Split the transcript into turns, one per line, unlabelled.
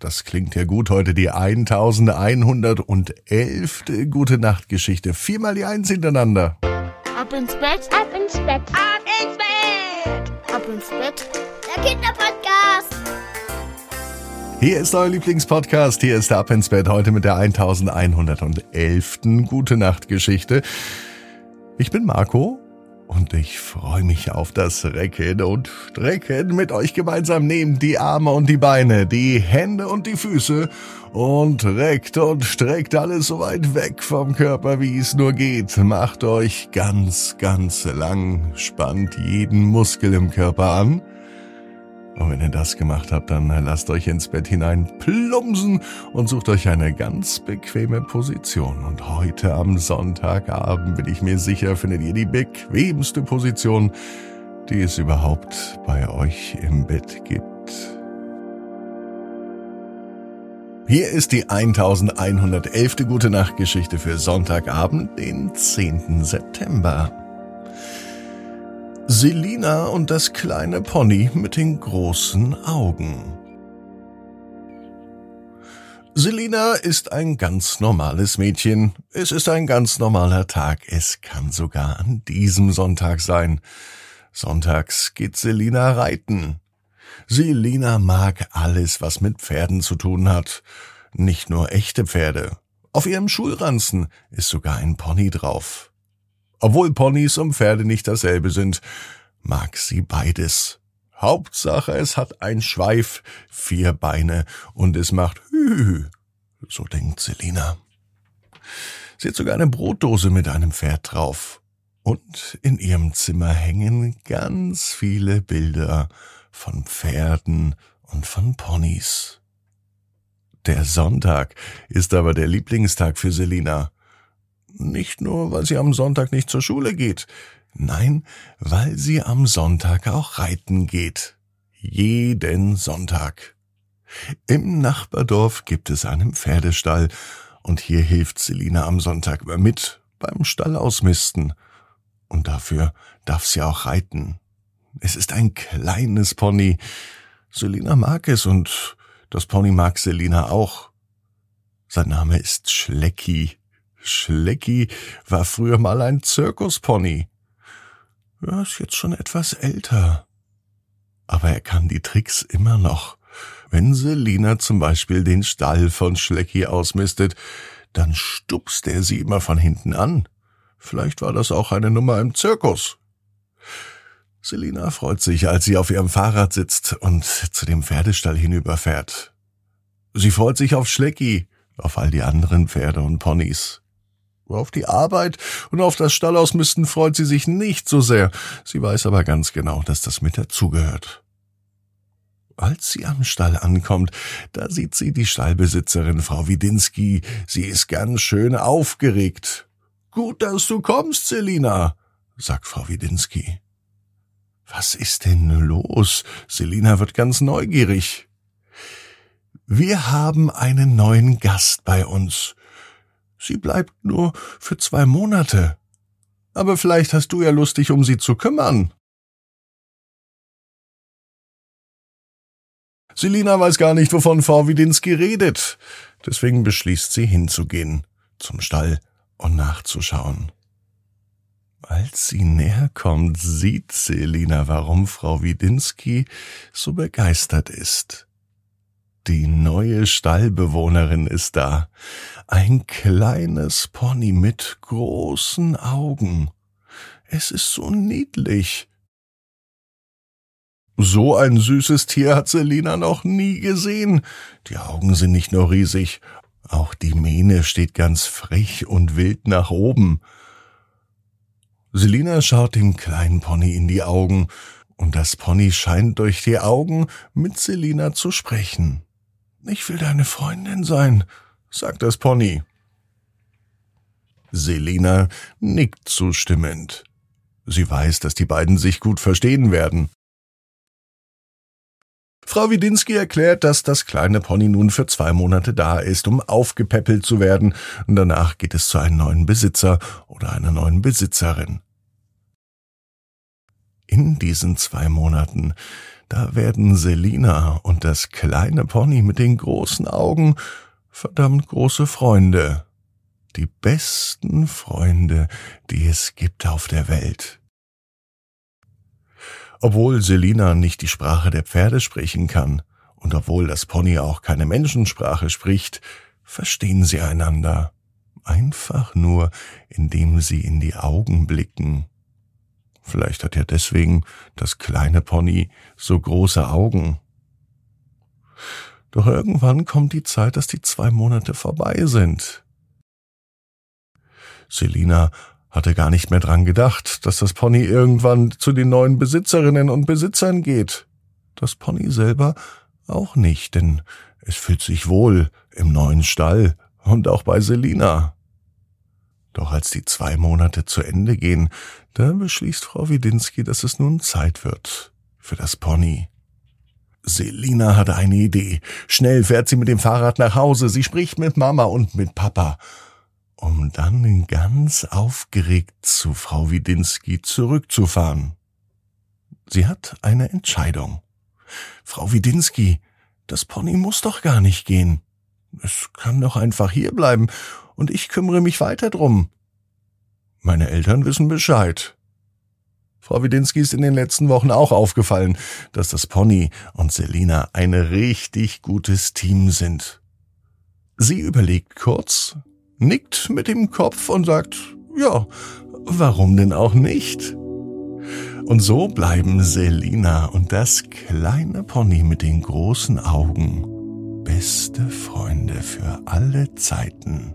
das klingt ja gut heute, die 1111. Gute Nachtgeschichte. Viermal die Eins hintereinander.
Ab ins Bett,
ab ins Bett,
ab ins Bett, ab ins Bett.
Der Kinderpodcast.
Hier ist euer Lieblingspodcast. Hier ist der Ab ins Bett heute mit der 1111. Gute Nachtgeschichte. Ich bin Marco und ich freue mich auf das Recken und Strecken mit euch gemeinsam. Nehmt die Arme und die Beine, die Hände und die Füße und reckt und streckt alles so weit weg vom Körper, wie es nur geht. Macht euch ganz, ganz lang, spannt jeden Muskel im Körper an und wenn ihr das gemacht habt, dann lasst euch ins Bett hinein plumsen und sucht euch eine ganz bequeme Position. Und heute am Sonntagabend bin ich mir sicher, findet ihr die bequemste Position, die es überhaupt bei euch im Bett gibt. Hier ist die 1111. Gute Nacht Geschichte für Sonntagabend, den 10. September. Selina und das kleine Pony mit den großen Augen. Selina ist ein ganz normales Mädchen. Es ist ein ganz normaler Tag. Es kann sogar an diesem Sonntag sein. Sonntags geht Selina reiten. Selina mag alles, was mit Pferden zu tun hat. Nicht nur echte Pferde. Auf ihrem Schulranzen ist sogar ein Pony drauf. Obwohl Ponys und Pferde nicht dasselbe sind, mag sie beides. Hauptsache, es hat ein Schweif, vier Beine und es macht Hü. So denkt Selina. Sie hat sogar eine Brotdose mit einem Pferd drauf. Und in ihrem Zimmer hängen ganz viele Bilder von Pferden und von Ponys. Der Sonntag ist aber der Lieblingstag für Selina. Nicht nur, weil sie am Sonntag nicht zur Schule geht, nein, weil sie am Sonntag auch reiten geht. Jeden Sonntag. Im Nachbardorf gibt es einen Pferdestall, und hier hilft Selina am Sonntag immer mit beim Stall ausmisten. Und dafür darf sie auch reiten. Es ist ein kleines Pony. Selina mag es und das Pony mag Selina auch. Sein Name ist Schlecki. Schlecki war früher mal ein Zirkuspony. Er ist jetzt schon etwas älter. Aber er kann die Tricks immer noch. Wenn Selina zum Beispiel den Stall von Schlecki ausmistet, dann stupst er sie immer von hinten an. Vielleicht war das auch eine Nummer im Zirkus. Selina freut sich, als sie auf ihrem Fahrrad sitzt und zu dem Pferdestall hinüberfährt. Sie freut sich auf Schlecki, auf all die anderen Pferde und Ponys. Auf die Arbeit und auf das Stallausmisten freut sie sich nicht so sehr. Sie weiß aber ganz genau, dass das mit dazugehört. Als sie am Stall ankommt, da sieht sie die Stallbesitzerin, Frau Widinski. Sie ist ganz schön aufgeregt. Gut, dass du kommst, Selina, sagt Frau Widinski. Was ist denn los? Selina wird ganz neugierig. Wir haben einen neuen Gast bei uns. Sie bleibt nur für zwei Monate. Aber vielleicht hast du ja Lust, dich um sie zu kümmern. Selina weiß gar nicht, wovon Frau Widinski redet. Deswegen beschließt sie hinzugehen zum Stall und nachzuschauen. Als sie näher kommt, sieht Selina, warum Frau Widinski so begeistert ist. Die neue Stallbewohnerin ist da. Ein kleines Pony mit großen Augen. Es ist so niedlich. So ein süßes Tier hat Selina noch nie gesehen. Die Augen sind nicht nur riesig, auch die Mähne steht ganz frech und wild nach oben. Selina schaut dem kleinen Pony in die Augen, und das Pony scheint durch die Augen mit Selina zu sprechen. Ich will deine Freundin sein, sagt das Pony. Selina nickt zustimmend. Sie weiß, dass die beiden sich gut verstehen werden. Frau Widinski erklärt, dass das kleine Pony nun für zwei Monate da ist, um aufgepäppelt zu werden, danach geht es zu einem neuen Besitzer oder einer neuen Besitzerin. In diesen zwei Monaten da werden Selina und das kleine Pony mit den großen Augen verdammt große Freunde. Die besten Freunde, die es gibt auf der Welt. Obwohl Selina nicht die Sprache der Pferde sprechen kann, und obwohl das Pony auch keine Menschensprache spricht, verstehen sie einander. Einfach nur, indem sie in die Augen blicken. Vielleicht hat ja deswegen das kleine Pony so große Augen. Doch irgendwann kommt die Zeit, dass die zwei Monate vorbei sind. Selina hatte gar nicht mehr dran gedacht, dass das Pony irgendwann zu den neuen Besitzerinnen und Besitzern geht. Das Pony selber auch nicht, denn es fühlt sich wohl im neuen Stall und auch bei Selina. Doch als die zwei Monate zu Ende gehen, da beschließt Frau Widinski, dass es nun Zeit wird für das Pony. Selina hatte eine Idee. Schnell fährt sie mit dem Fahrrad nach Hause. Sie spricht mit Mama und mit Papa, um dann ganz aufgeregt zu Frau Widinski zurückzufahren. Sie hat eine Entscheidung. Frau Widinski, das Pony muss doch gar nicht gehen. Es kann doch einfach hierbleiben und ich kümmere mich weiter drum. Meine Eltern wissen Bescheid. Frau Widinski ist in den letzten Wochen auch aufgefallen, dass das Pony und Selina ein richtig gutes Team sind. Sie überlegt kurz, nickt mit dem Kopf und sagt, ja, warum denn auch nicht? Und so bleiben Selina und das kleine Pony mit den großen Augen beste Freunde für alle Zeiten.